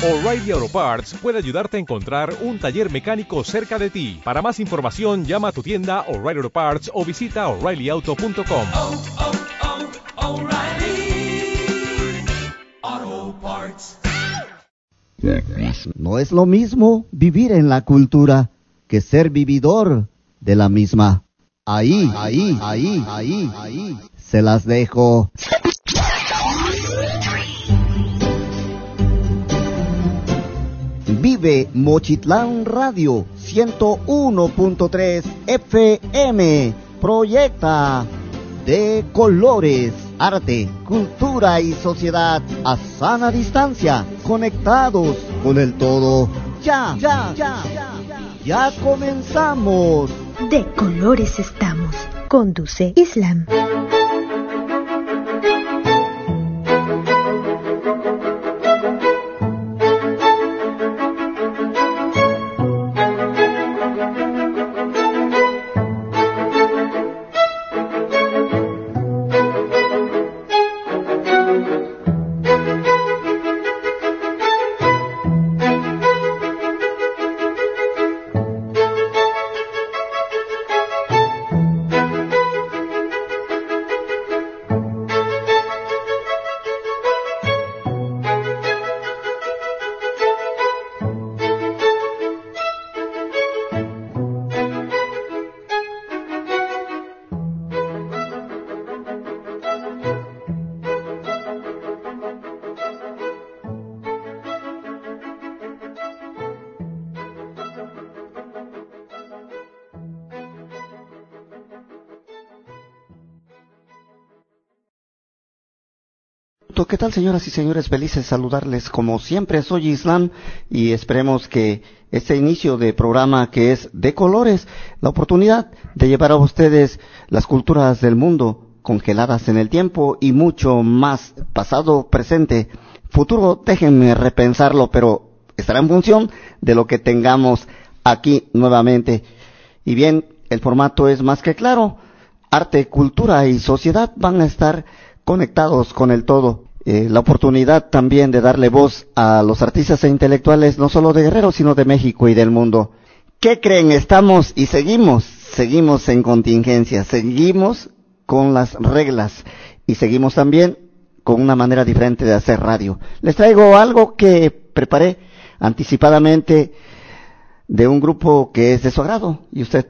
O'Reilly Auto Parts puede ayudarte a encontrar un taller mecánico cerca de ti. Para más información, llama a tu tienda O'Reilly Auto Parts o visita oreillyauto.com. oh, oh, O'Reilly Auto Parts. No es lo mismo vivir en la cultura que ser vividor de la misma. Ahí, ahí, ahí, ahí, ahí. Se las dejo. Vive Mochitlán Radio 101.3 FM. Proyecta de colores, arte, cultura y sociedad a sana distancia, conectados con el todo. Ya, ya, ya, ya, ya comenzamos. De colores estamos. Conduce Islam. ¿Qué tal señoras y señores? Felices saludarles. Como siempre soy Islam y esperemos que este inicio de programa que es de colores, la oportunidad de llevar a ustedes las culturas del mundo congeladas en el tiempo y mucho más pasado, presente, futuro, déjenme repensarlo, pero estará en función de lo que tengamos aquí nuevamente. Y bien, el formato es más que claro. Arte, cultura y sociedad van a estar conectados con el todo. Eh, la oportunidad también de darle voz a los artistas e intelectuales, no solo de Guerrero, sino de México y del mundo. ¿Qué creen? Estamos y seguimos, seguimos en contingencia, seguimos con las reglas y seguimos también con una manera diferente de hacer radio. Les traigo algo que preparé anticipadamente de un grupo que es de su agrado y usted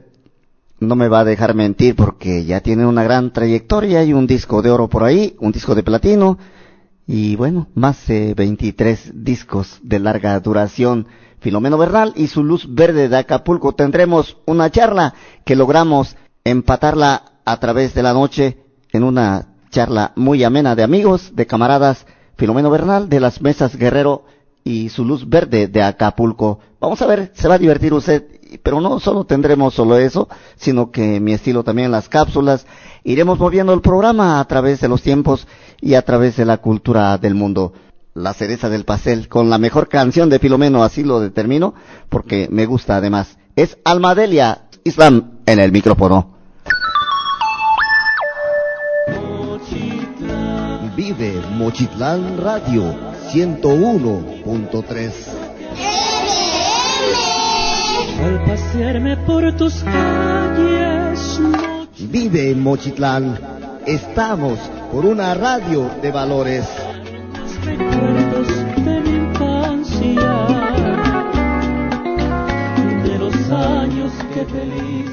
no me va a dejar mentir porque ya tiene una gran trayectoria y un disco de oro por ahí, un disco de platino y bueno, más de 23 discos de larga duración. Filomeno Bernal y su luz verde de Acapulco tendremos una charla que logramos empatarla a través de la noche en una charla muy amena de amigos, de camaradas, Filomeno Bernal de las Mesas Guerrero y su luz verde de Acapulco. Vamos a ver, se va a divertir usted, pero no solo tendremos solo eso, sino que mi estilo también las cápsulas, iremos moviendo el programa a través de los tiempos y a través de la cultura del mundo. La cereza del pastel con la mejor canción de Filomeno, así lo determino, porque me gusta además. Es Almadelia Islam en el micrófono. Vive Mochitlán Radio 101.3. Al pasearme por tus calles, Vive Mochitlán. Estamos por una radio de valores. muchos recuerdos de mi infancia, de los años que feliz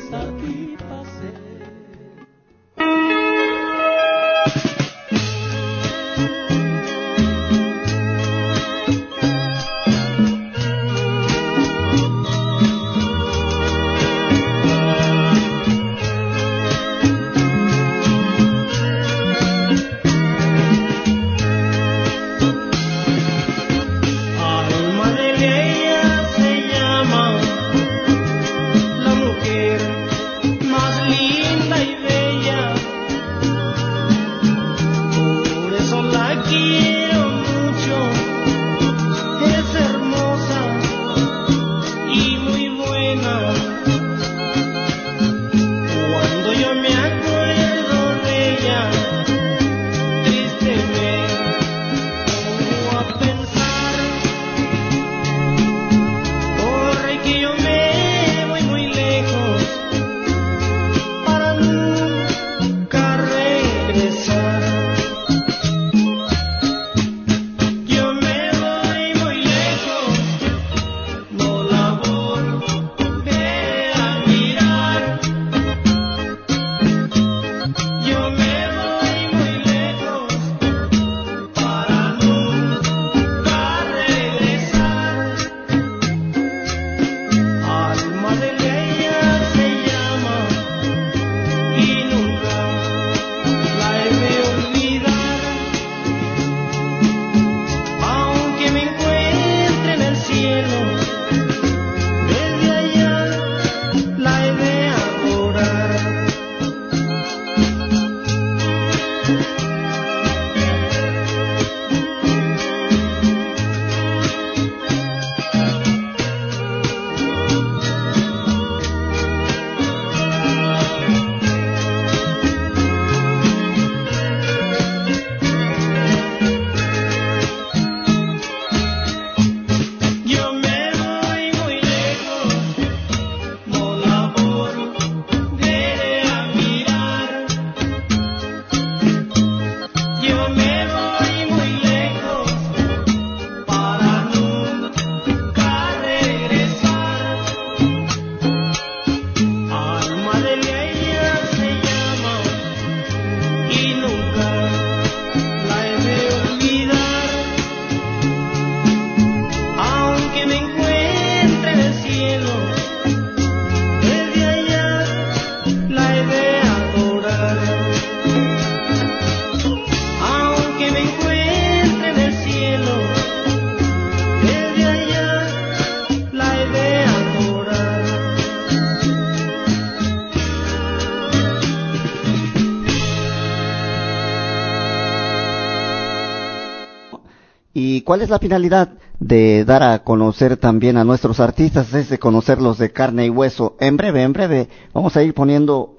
cuál es la finalidad de dar a conocer también a nuestros artistas? Es de conocerlos de carne y hueso. En breve, en breve, vamos a ir poniendo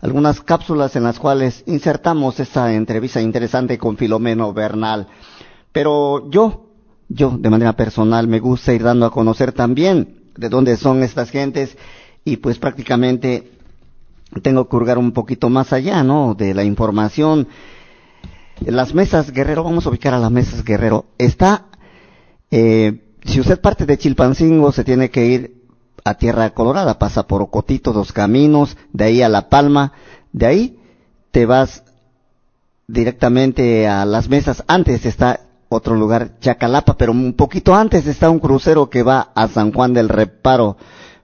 algunas cápsulas en las cuales insertamos esta entrevista interesante con Filomeno Bernal. Pero yo, yo de manera personal me gusta ir dando a conocer también de dónde son estas gentes y pues prácticamente tengo que hurgar un poquito más allá, ¿no? De la información. Las mesas Guerrero, vamos a ubicar a las mesas Guerrero. Está, eh, si usted parte de Chilpancingo, se tiene que ir a Tierra Colorada, pasa por Ocotito, dos caminos, de ahí a La Palma, de ahí te vas directamente a las mesas. Antes está otro lugar, Chacalapa, pero un poquito antes está un crucero que va a San Juan del Reparo.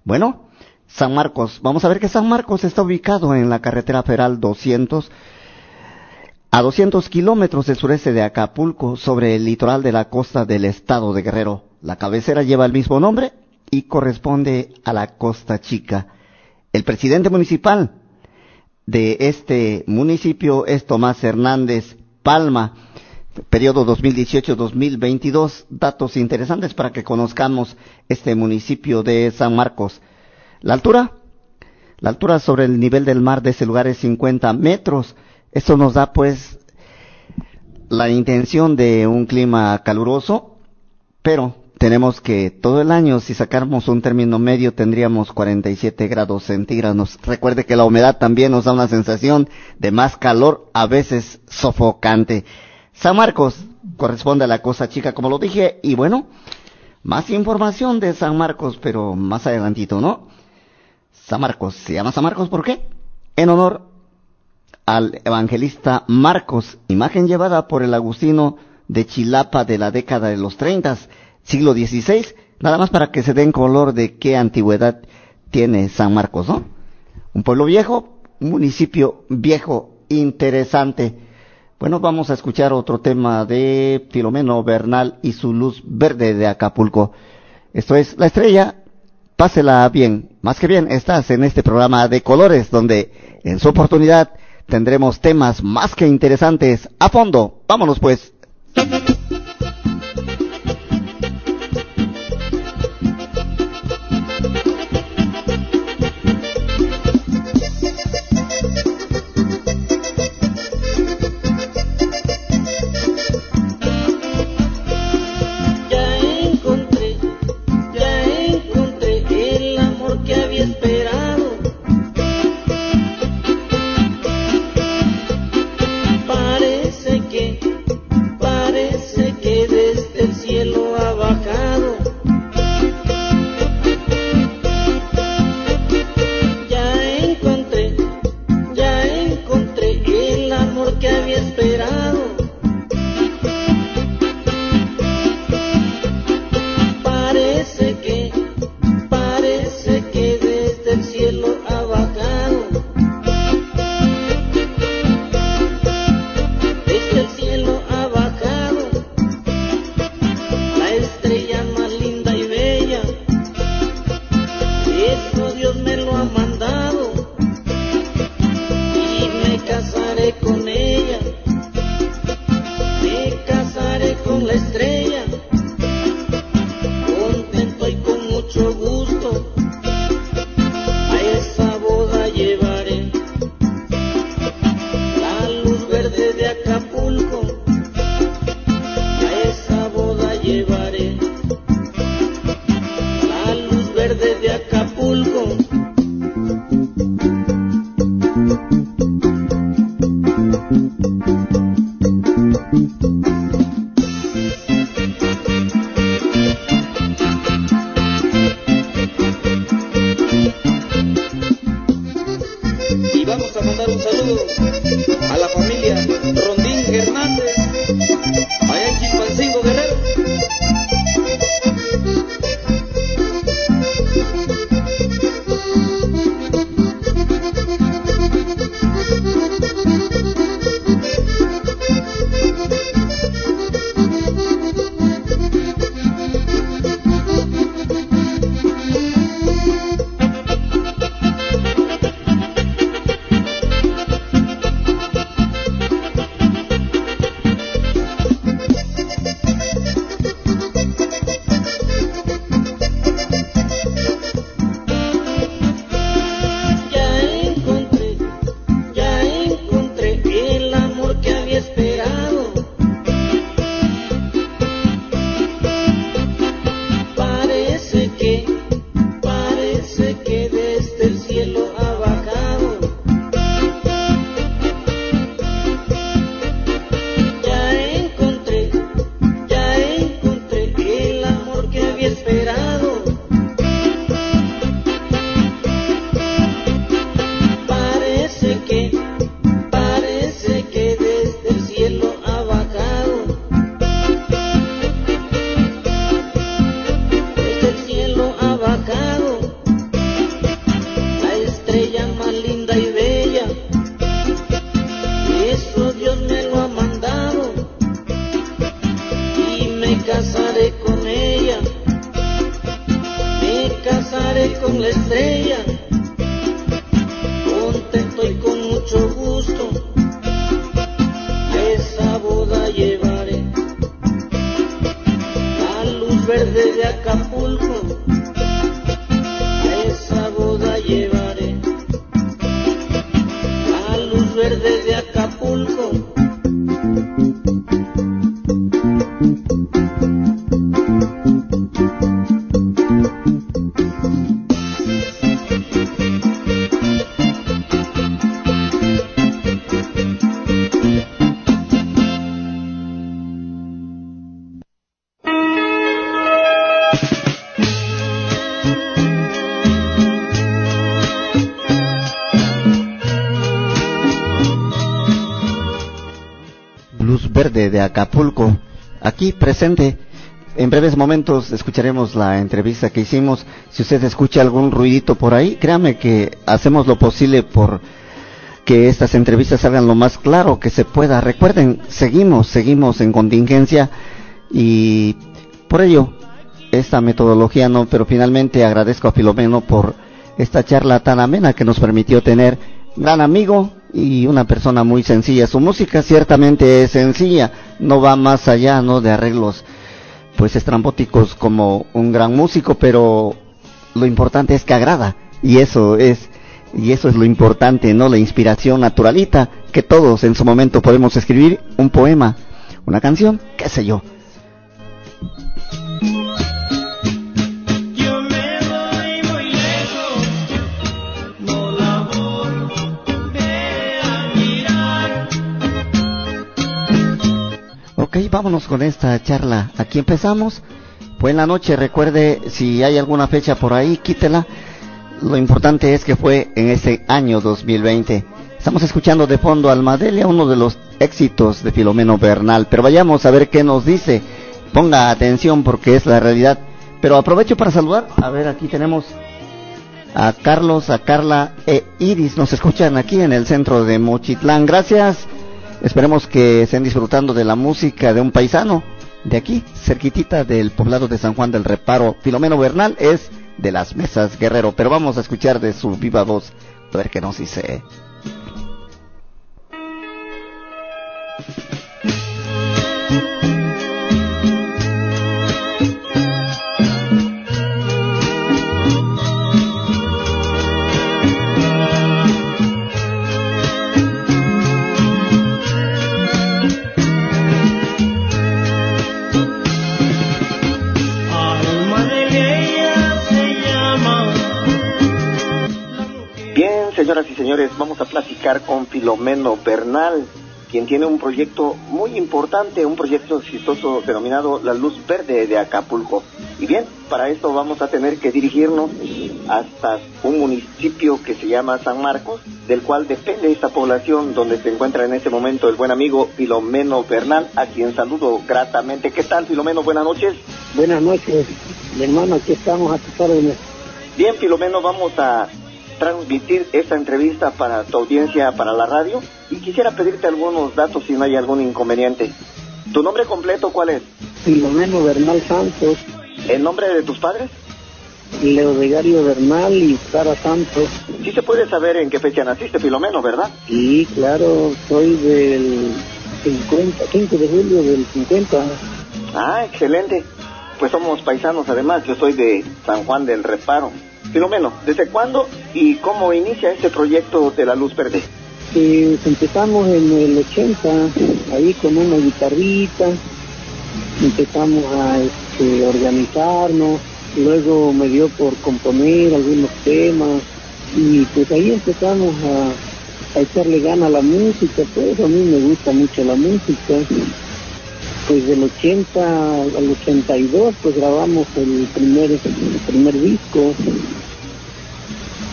Bueno, San Marcos. Vamos a ver que San Marcos está ubicado en la carretera federal 200, a 200 kilómetros del sureste de Acapulco, sobre el litoral de la costa del estado de Guerrero. La cabecera lleva el mismo nombre y corresponde a la Costa Chica. El presidente municipal de este municipio es Tomás Hernández Palma, periodo 2018-2022. Datos interesantes para que conozcamos este municipio de San Marcos. La altura, la altura sobre el nivel del mar de ese lugar es 50 metros. Esto nos da pues la intención de un clima caluroso, pero tenemos que todo el año, si sacáramos un término medio, tendríamos 47 grados centígrados. Recuerde que la humedad también nos da una sensación de más calor, a veces sofocante. San Marcos corresponde a la Costa Chica, como lo dije, y bueno, más información de San Marcos, pero más adelantito, ¿no? San Marcos, ¿se llama San Marcos por qué? En honor al evangelista Marcos, imagen llevada por el Agustino de Chilapa de la década de los 30, siglo XVI, nada más para que se den color de qué antigüedad tiene San Marcos, ¿no? Un pueblo viejo, un municipio viejo, interesante. Bueno, vamos a escuchar otro tema de Filomeno Bernal y su luz verde de Acapulco. Esto es La Estrella, pásela bien, más que bien, estás en este programa de colores donde en su oportunidad tendremos temas más que interesantes a fondo. Vámonos pues. thank you Acapulco, aquí presente. En breves momentos escucharemos la entrevista que hicimos. Si usted escucha algún ruidito por ahí, créame que hacemos lo posible por que estas entrevistas salgan lo más claro que se pueda. Recuerden, seguimos, seguimos en contingencia y por ello esta metodología no, pero finalmente agradezco a Filomeno por esta charla tan amena que nos permitió tener gran amigo y una persona muy sencilla. Su música ciertamente es sencilla, no va más allá, ¿no? De arreglos pues estrambóticos como un gran músico, pero lo importante es que agrada y eso es y eso es lo importante, ¿no? La inspiración naturalita que todos en su momento podemos escribir un poema, una canción, qué sé yo. Ok, vámonos con esta charla. Aquí empezamos. Buena noche, recuerde si hay alguna fecha por ahí, quítela. Lo importante es que fue en este año 2020. Estamos escuchando de fondo Almadelia, uno de los éxitos de Filomeno Bernal. Pero vayamos a ver qué nos dice. Ponga atención porque es la realidad. Pero aprovecho para saludar. A ver, aquí tenemos a Carlos, a Carla e Iris. Nos escuchan aquí en el centro de Mochitlán. Gracias. Esperemos que estén disfrutando de la música de un paisano de aquí, cerquitita del poblado de San Juan del Reparo. Filomeno Bernal es de las mesas Guerrero, pero vamos a escuchar de su viva voz a ver qué nos dice. Señoras y señores, vamos a platicar con Filomeno Bernal, quien tiene un proyecto muy importante, un proyecto exitoso denominado La Luz Verde de Acapulco. Y bien, para esto vamos a tener que dirigirnos hasta un municipio que se llama San Marcos, del cual depende esta población donde se encuentra en este momento el buen amigo Filomeno Bernal, a quien saludo gratamente. ¿Qué tal, Filomeno? Buenas noches. Buenas noches, mi hermano, aquí estamos a tus órdenes. Bien, Filomeno, vamos a transmitir esta entrevista para tu audiencia, para la radio, y quisiera pedirte algunos datos si no hay algún inconveniente. ¿Tu nombre completo cuál es? Filomeno Bernal Santos, ¿El nombre de tus padres? Leodegario Bernal y Sara Santos. Sí se puede saber en qué fecha naciste, Filomeno, ¿verdad? Y claro, soy del 50, 15 de julio del 50. Ah, excelente. Pues somos paisanos además, yo soy de San Juan del Reparo. Filomeno, ¿desde cuándo y cómo inicia este proyecto de la luz verde? Eh, empezamos en el 80, ahí con una guitarrita, empezamos a este, organizarnos, luego me dio por componer algunos temas y pues ahí empezamos a, a echarle gana a la música, pues a mí me gusta mucho la música pues del 80 al 82 pues grabamos el primer el primer disco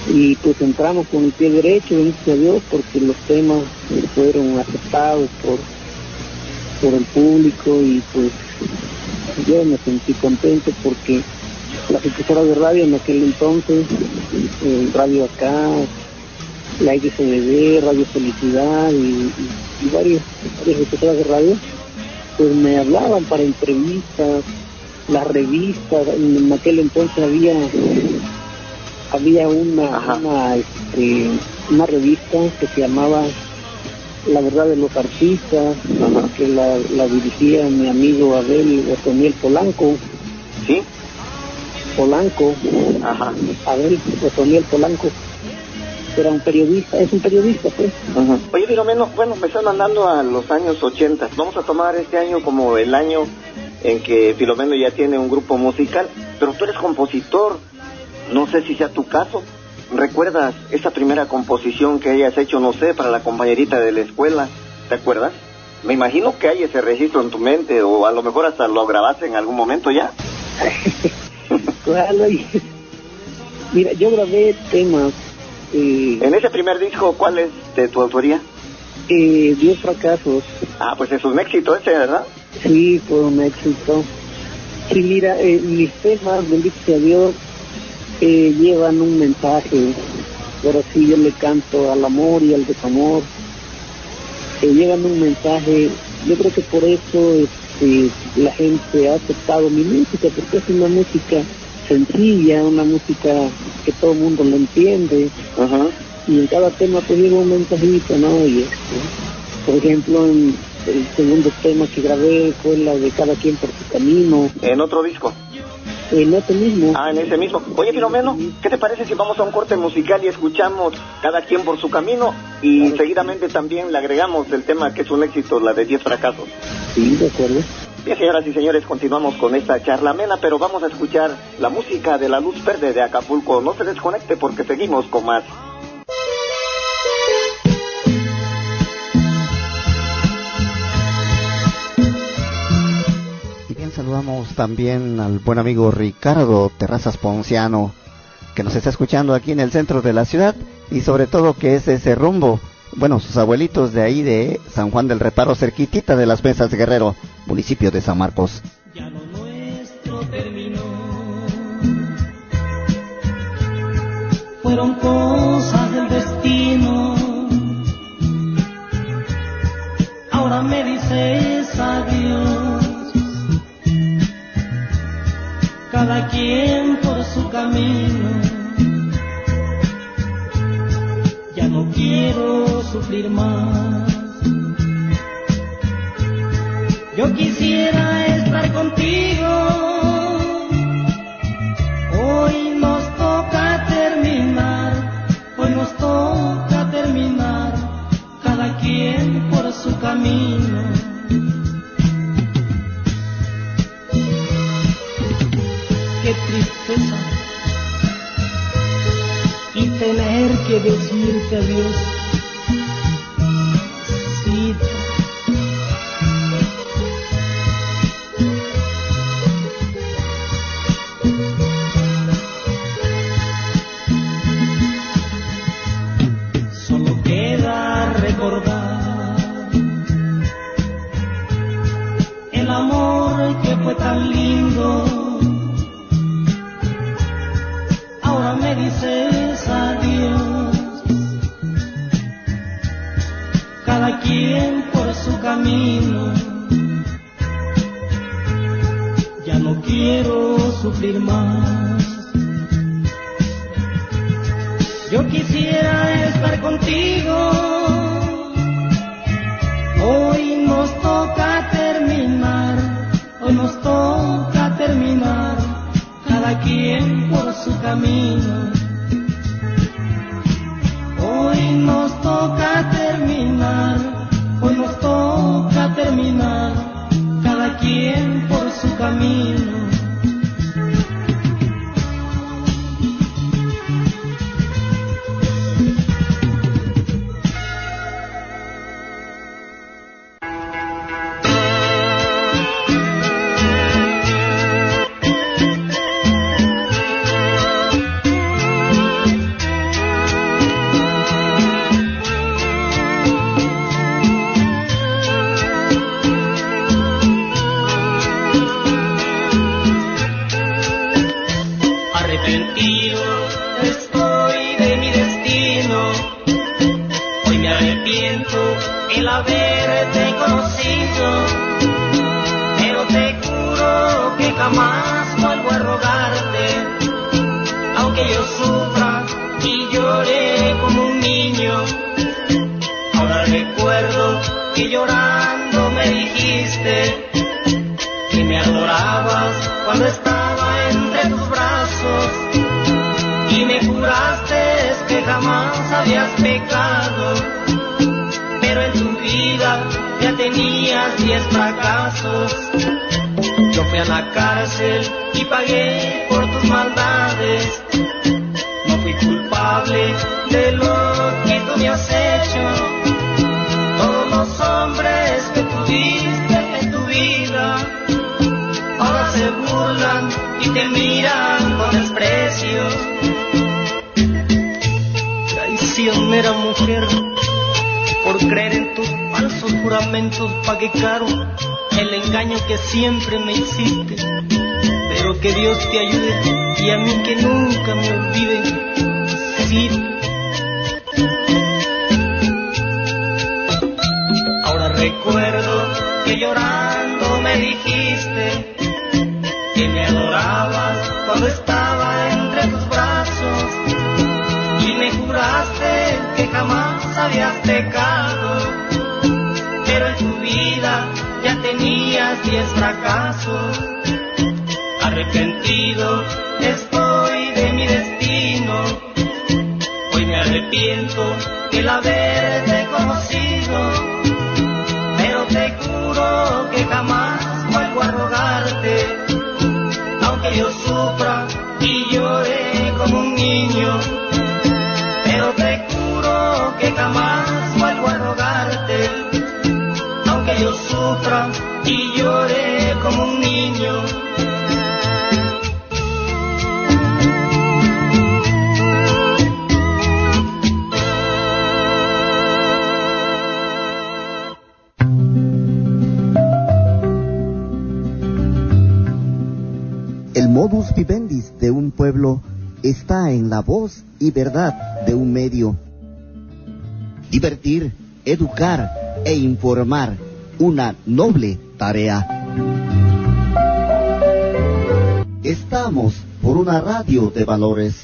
y pues entramos con el pie derecho gracias a Dios porque los temas fueron aceptados por por el público y pues yo me sentí contento porque las emisoras de radio en aquel entonces eh, Radio Acá la IDCBD, Radio Felicidad y, y, y varias, varias emisoras de radio pues me hablaban para entrevistas, las revistas, en aquel entonces había había una una, este, una revista que se llamaba La Verdad de los Artistas, que la, la dirigía mi amigo Abel Otoniel Polanco. ¿Sí? Polanco, Ajá. Abel Otoniel Polanco, era un periodista, es un periodista pues. Ajá. Oye, Filomeno, bueno, me están mandando a los años 80. Vamos a tomar este año como el año en que Filomeno ya tiene un grupo musical, pero tú eres compositor. No sé si sea tu caso. ¿Recuerdas esa primera composición que hayas hecho, no sé, para la compañerita de la escuela? ¿Te acuerdas? Me imagino que hay ese registro en tu mente o a lo mejor hasta lo grabaste en algún momento ya. Claro, y- mira, yo grabé temas, eh, En ese primer disco, ¿cuál es de tu autoría? eh, Diez fracasos, Ah, pues es un éxito ese, ¿verdad? sí, fue un éxito. Sí, mira, eh, mis temas, bendito sea Dios, eh, llevan un mensaje, pero sí yo le canto al amor y al desamor, eh, llevan un mensaje, yo creo que por eso este, la gente ha aceptado mi música, porque es una música sencilla, una música que todo el mundo lo entiende, Ajá. y en cada tema pues lleva un mensajito, ¿no? Y este, por ejemplo, en el segundo tema que grabé fue la de cada quien por su camino, En otro disco. En ese mismo. Ah, en ese mismo. Oye, Filomeno, ¿qué te parece si vamos a un corte musical y escuchamos cada quien por su camino y seguidamente también le agregamos el tema que es un éxito, la de 10 fracasos? Sí, de acuerdo. Bien, señoras y señores, continuamos con esta charla amena, pero vamos a escuchar la música de la luz verde de Acapulco. No se desconecte porque seguimos con más. También al buen amigo Ricardo Terrazas Ponciano, que nos está escuchando aquí en el centro de la ciudad y sobre todo que es ese rumbo. Bueno, sus abuelitos de ahí de San Juan del Reparo, cerquitita de las Mesas Guerrero, municipio de San Marcos. Ya lo nuestro terminó. Fueron cosas del destino. Ahora me dices adiós. Cada quien por su camino. Ya no quiero sufrir más. Yo quisiera estar contigo. Hoy nos toca terminar, hoy nos toca terminar, cada quien por su camino. Tener que decirte adiós. La cárcel y pagué por tus maldades. No fui culpable de lo que tú me has hecho. Todos los hombres que tuviste en tu vida ahora se burlan y te miran con desprecio. Traicionera mujer, por creer en tus falsos juramentos pagué caro el engaño que siempre me hiciste. Pero que Dios te ayude y a mí que nunca me olvide. Sí. Ahora recuerdo que llorando me dijiste que me adorabas cuando estaba entre tus brazos y me juraste que jamás habías pecado, tenías diez fracasos. Arrepentido estoy de mi destino, hoy me arrepiento el haberte conocido, pero te juro que jamás vuelvo a rogarte, aunque yo sufra y llore como un niño, pero te juro que jamás vuelvo a rogarte, yo sufra y llore como un niño. El modus vivendis de un pueblo está en la voz y verdad de un medio. Divertir, educar e informar, una noble tarea. Estamos por una radio de valores.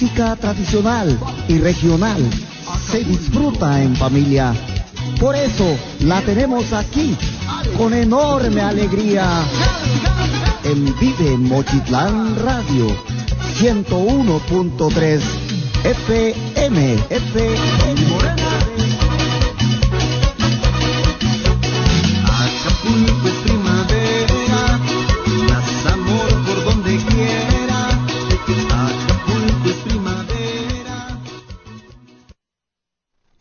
Música tradicional y regional se disfruta en familia. Por eso la tenemos aquí con enorme alegría. En Vive Mochitlán Radio 101.3 FM FM.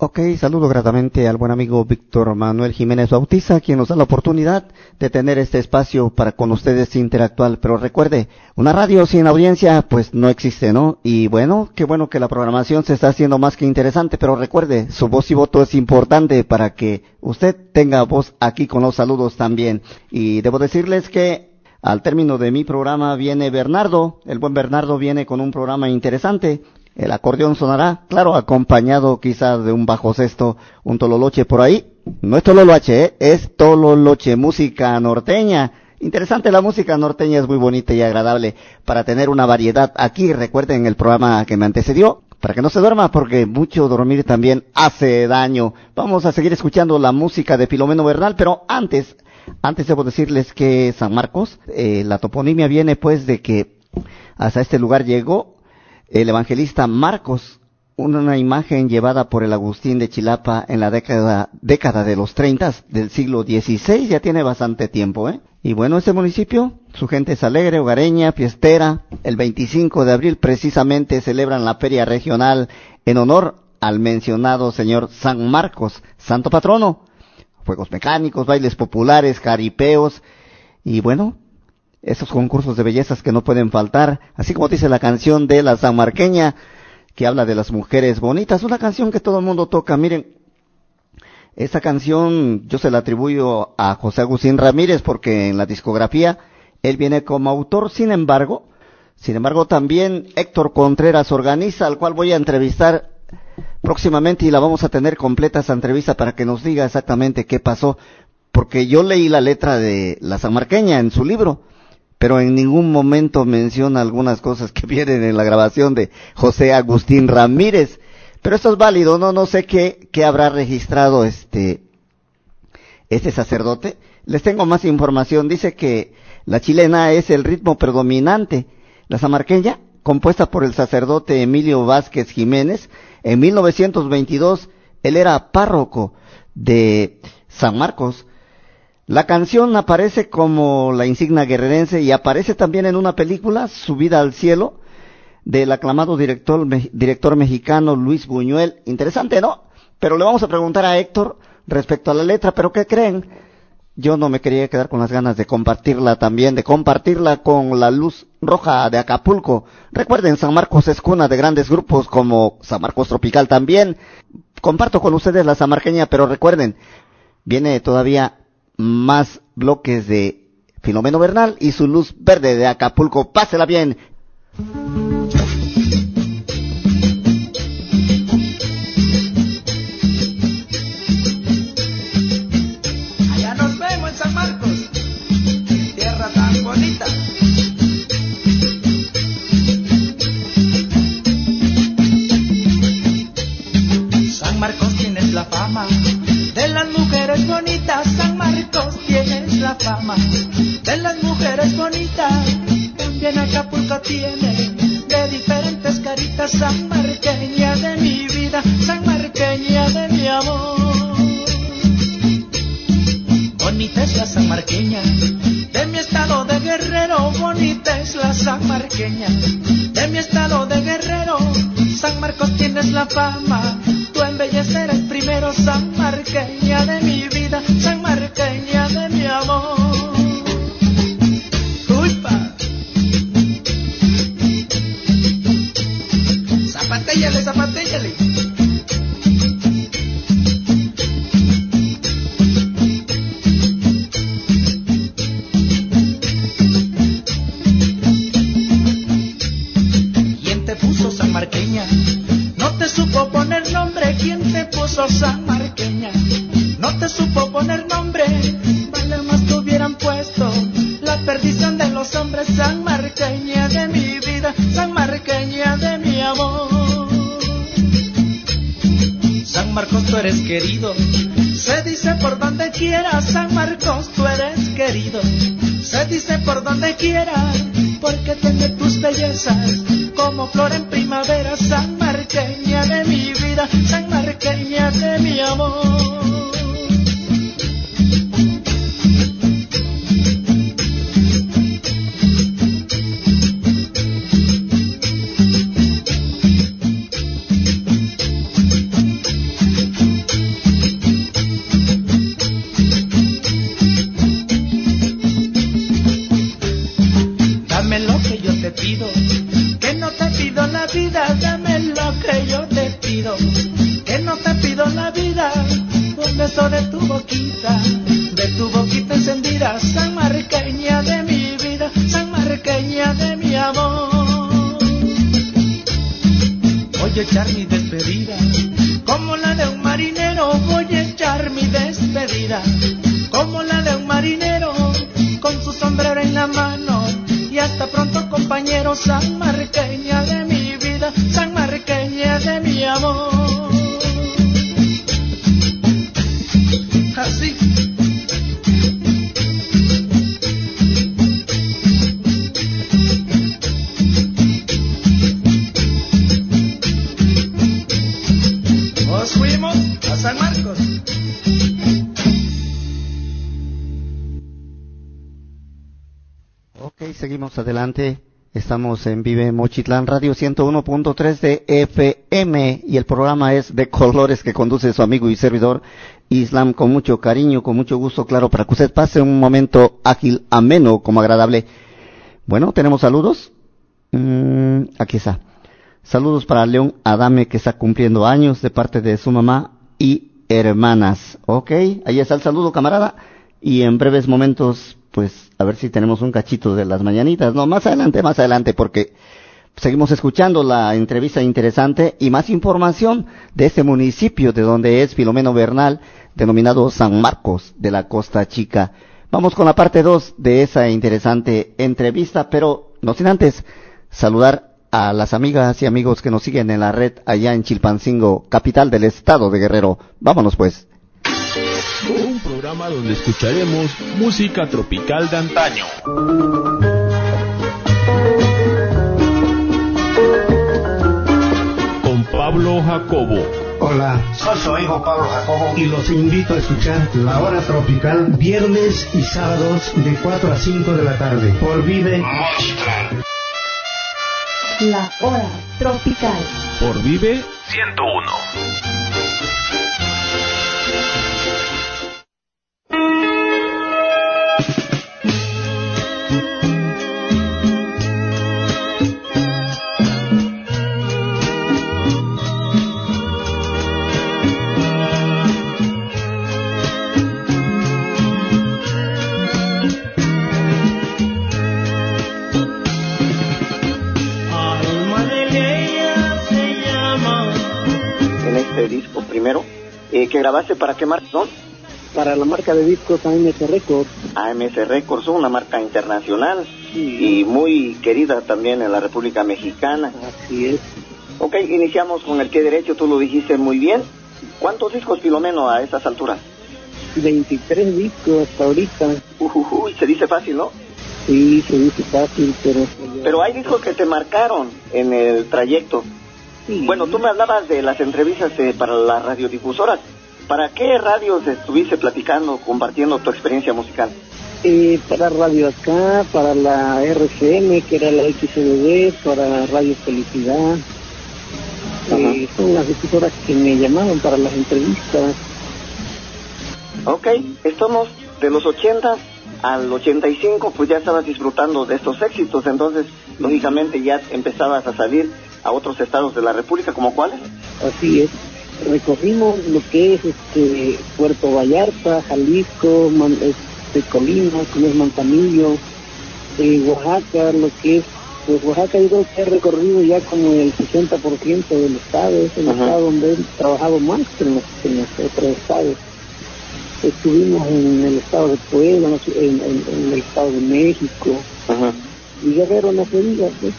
Ok, saludo gratamente al buen amigo Víctor Manuel Jiménez Bautista, quien nos da la oportunidad de tener este espacio para con ustedes interactuar. Pero recuerde, una radio sin audiencia pues no existe, ¿no? Y bueno, qué bueno que la programación se está haciendo más que interesante, pero recuerde, su voz y voto es importante para que usted tenga voz aquí con los saludos también. Y debo decirles que al término de mi programa viene Bernardo, el buen Bernardo viene con un programa interesante. El acordeón sonará, claro, acompañado quizás de un bajo sexto, un tololoche por ahí. No es tololoche, ¿eh? es tololoche, música norteña. Interesante la música norteña, es muy bonita y agradable para tener una variedad aquí. Recuerden el programa que me antecedió, para que no se duerma, porque mucho dormir también hace daño. Vamos a seguir escuchando la música de Filomeno Bernal, pero antes, antes debo decirles que San Marcos, eh, la toponimia viene pues de que hasta este lugar llegó el evangelista Marcos, una imagen llevada por el Agustín de Chilapa en la década, década de los 30 del siglo XVI, ya tiene bastante tiempo, ¿eh? Y bueno, este municipio, su gente es alegre, hogareña, fiestera. El 25 de abril precisamente celebran la feria regional en honor al mencionado señor San Marcos, santo patrono. Juegos mecánicos, bailes populares, caripeos y bueno, esos concursos de bellezas que no pueden faltar, así como dice la canción de la sanmarqueña que habla de las mujeres bonitas, una canción que todo el mundo toca. Miren, esta canción yo se la atribuyo a José Agustín Ramírez porque en la discografía él viene como autor, sin embargo, sin embargo también Héctor Contreras organiza, al cual voy a entrevistar próximamente y la vamos a tener completa esa entrevista para que nos diga exactamente qué pasó, porque yo leí la letra de la Sanmarqueña en su libro, pero en ningún momento menciona algunas cosas que vienen en la grabación de José Agustín Ramírez. Pero esto es válido, no, no sé qué, qué habrá registrado este, este sacerdote. Les tengo más información. Dice que la chilena es el ritmo predominante. La samarqueña, compuesta por el sacerdote Emilio Vázquez Jiménez, en 1922 él era párroco de San Marcos. La canción aparece como la insignia guerrerense y aparece también en una película, Subida al cielo, del aclamado director, me- director mexicano Luis Buñuel. Interesante, ¿no? Pero le vamos a preguntar a Héctor respecto a la letra, pero ¿qué creen? Yo no me quería quedar con las ganas de compartirla también, de compartirla con la luz roja de Acapulco. Recuerden, San Marcos es cuna de grandes grupos como San Marcos Tropical también. Comparto con ustedes la samarqueña, pero recuerden, viene todavía más bloques de Filomeno Bernal y su luz verde de Acapulco. Pásela bien. Allá nos vemos en San Marcos, tierra tan bonita. Eres querido. Se dice por donde quiera, San Marcos, tú eres querido. Se dice por donde quiera, porque tiene tus bellezas como flor en primavera. San Marqueña de mi vida, San Marqueña de mi amor. Seguimos adelante. Estamos en Vive Mochitlán Radio 101.3 de FM y el programa es de colores que conduce su amigo y servidor Islam con mucho cariño, con mucho gusto, claro, para que usted pase un momento ágil, ameno, como agradable. Bueno, tenemos saludos. Mm, aquí está. Saludos para León Adame que está cumpliendo años de parte de su mamá y hermanas. Ok, ahí está el saludo, camarada. Y en breves momentos, pues, a ver si tenemos un cachito de las mañanitas. No, más adelante, más adelante, porque seguimos escuchando la entrevista interesante y más información de este municipio de donde es Filomeno Bernal, denominado San Marcos de la Costa Chica. Vamos con la parte 2 de esa interesante entrevista, pero no sin antes saludar a las amigas y amigos que nos siguen en la red allá en Chilpancingo, capital del estado de Guerrero. Vámonos pues. Un programa donde escucharemos música tropical de antaño. Con Pablo Jacobo. Hola, soy su hijo Pablo Jacobo y los invito a escuchar La Hora Tropical viernes y sábados de 4 a 5 de la tarde por Vive La hora tropical. Por Vive 101. Que grabaste para qué marca son? Para la marca de discos AMS Records. AMS Records, una marca internacional y muy querida también en la República Mexicana. Así es. Ok, iniciamos con el pie derecho, tú lo dijiste muy bien. ¿Cuántos discos Filomeno a estas alturas? 23 discos hasta ahorita. Uy, se dice fácil, ¿no? Sí, se dice fácil, pero... Pero hay discos que te marcaron en el trayecto. Bueno, tú me hablabas de las entrevistas eh, para las radiodifusoras. ¿Para qué radios estuviste platicando, compartiendo tu experiencia musical? Eh, para Radio Acá, para la RCM, que era la XND, para Radio Felicidad. Eh, son las difusoras que me llamaron para las entrevistas. Ok, estamos de los 80 al 85, pues ya estabas disfrutando de estos éxitos, entonces lógicamente ya empezabas a salir a otros estados de la República, ¿como cuáles? Así es. Recorrimos lo que es este Puerto Vallarta, Jalisco, Man- este, Colima, como es Manzanillo, eh, Oaxaca, lo que es, pues Oaxaca yo creo que he recorrido ya como el 60% del estado, es el Ajá. estado donde he trabajado más que en los, que en los otros estados. Estuvimos en el estado de Puebla, en, en- en el estado de México, y Guerrero no se diga, pues.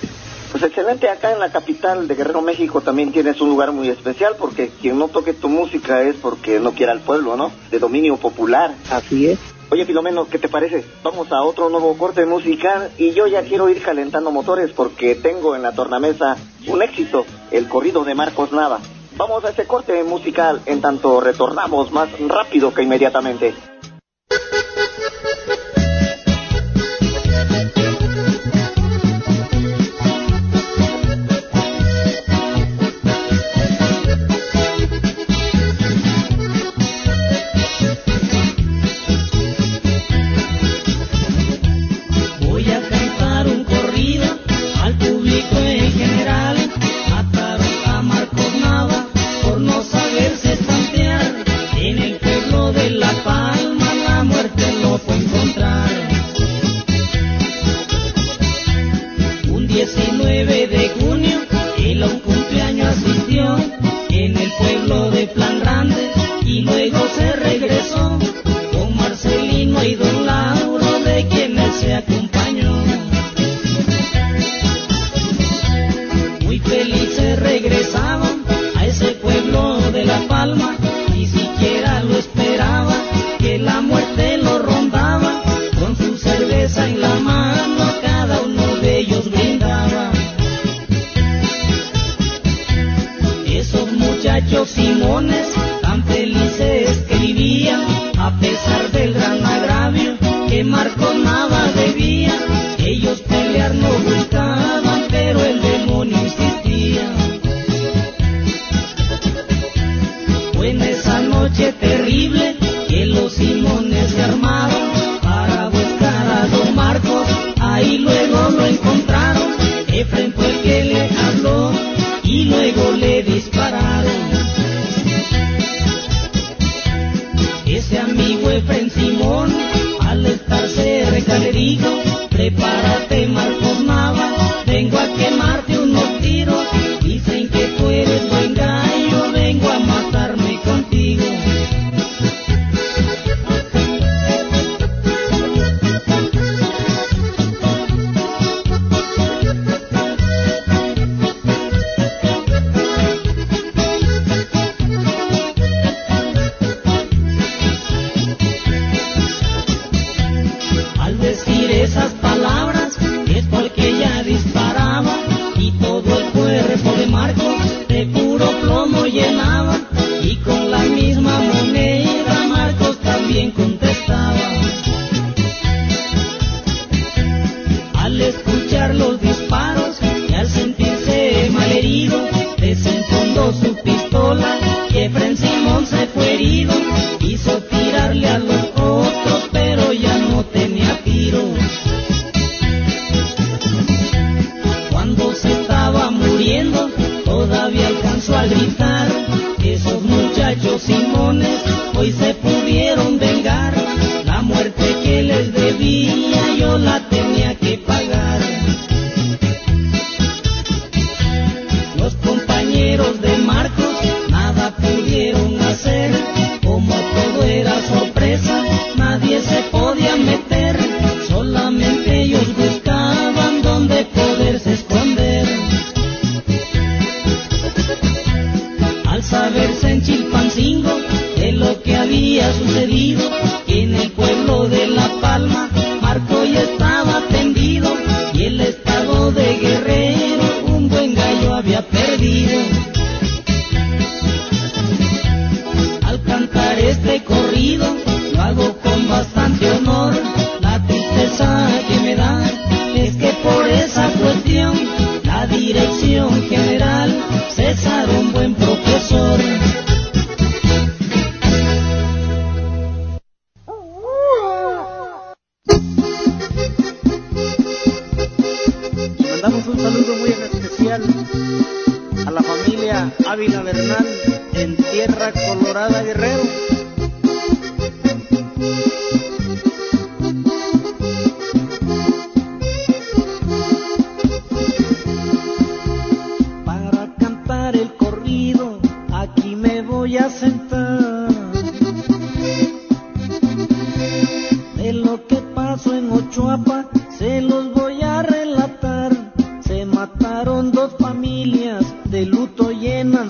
Pues excelente, acá en la capital de Guerrero, México, también tienes un lugar muy especial, porque quien no toque tu música es porque no quiera al pueblo, ¿no? De dominio popular. Así es. Oye, Filomeno, ¿qué te parece? Vamos a otro nuevo corte musical y yo ya quiero ir calentando motores porque tengo en la tornamesa un éxito, el corrido de Marcos Nava. Vamos a ese corte musical en tanto retornamos más rápido que inmediatamente. Fatima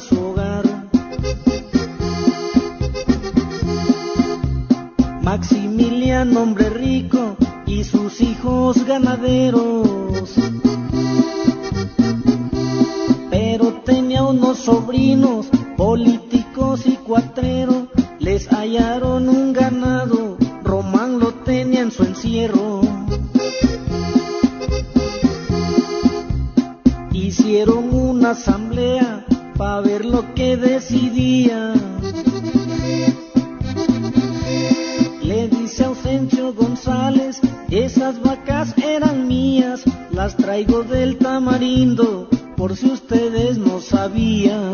su hogar. Maximiliano, hombre rico, y sus hijos ganaderos. Pero tenía unos sobrinos, políticos y cuatreros, les hallaron un ganado, Román lo tenía en su encierro. Hicieron una asamblea pa' ver lo que decidía. Le dice Ausencio González, esas vacas eran mías, las traigo del tamarindo, por si ustedes no sabían.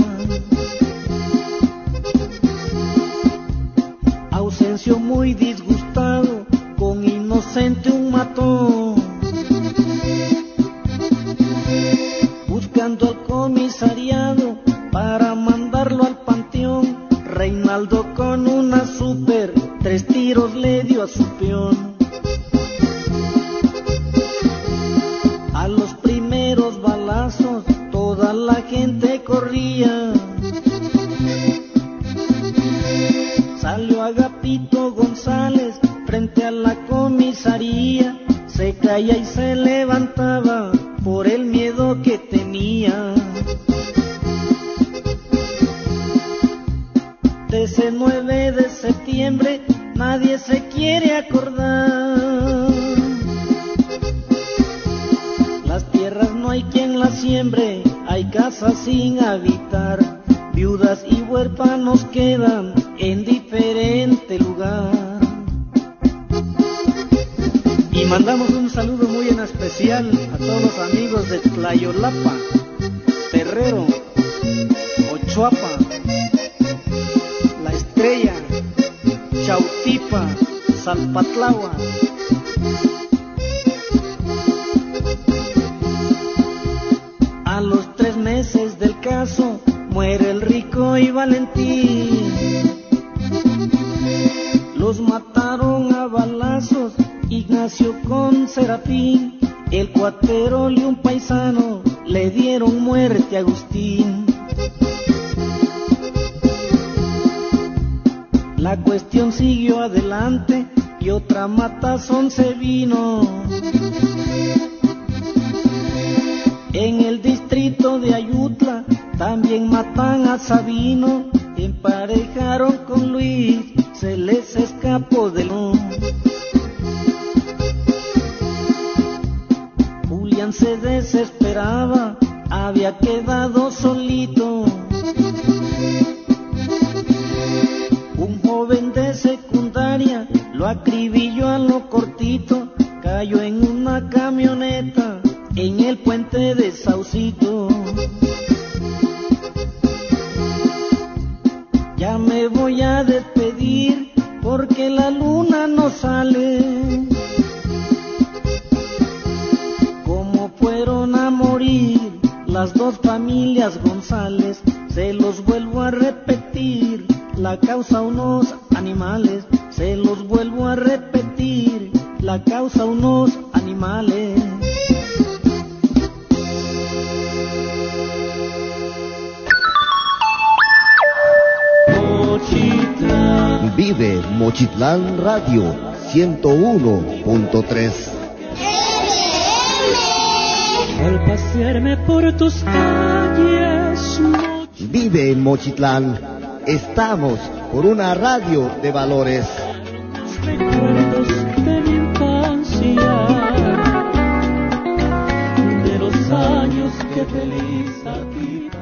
Ausencio muy disgustado, con inocente un matón. Buscando al comisariado, tiros le dio a su peón. A los primeros balazos toda la gente corría. Salió Agapito González frente a la comisaría, se calla y se levanta. sin aviso. Se desesperaba, había quedado solito. Un joven de secundaria lo acribilló a lo cortito, cayó en una camioneta en el puente de Saucito. Ya me voy a despedir porque la luna no sale. Las dos familias González, se los vuelvo a repetir. La causa unos animales, se los vuelvo a repetir. La causa unos animales. Vive Mochitlán Radio 101.3 al pasearme por tus calles. Vive en Mochitlán. Estamos por una radio de valores. Recuerdos de mi infancia, de los años que feliz aquí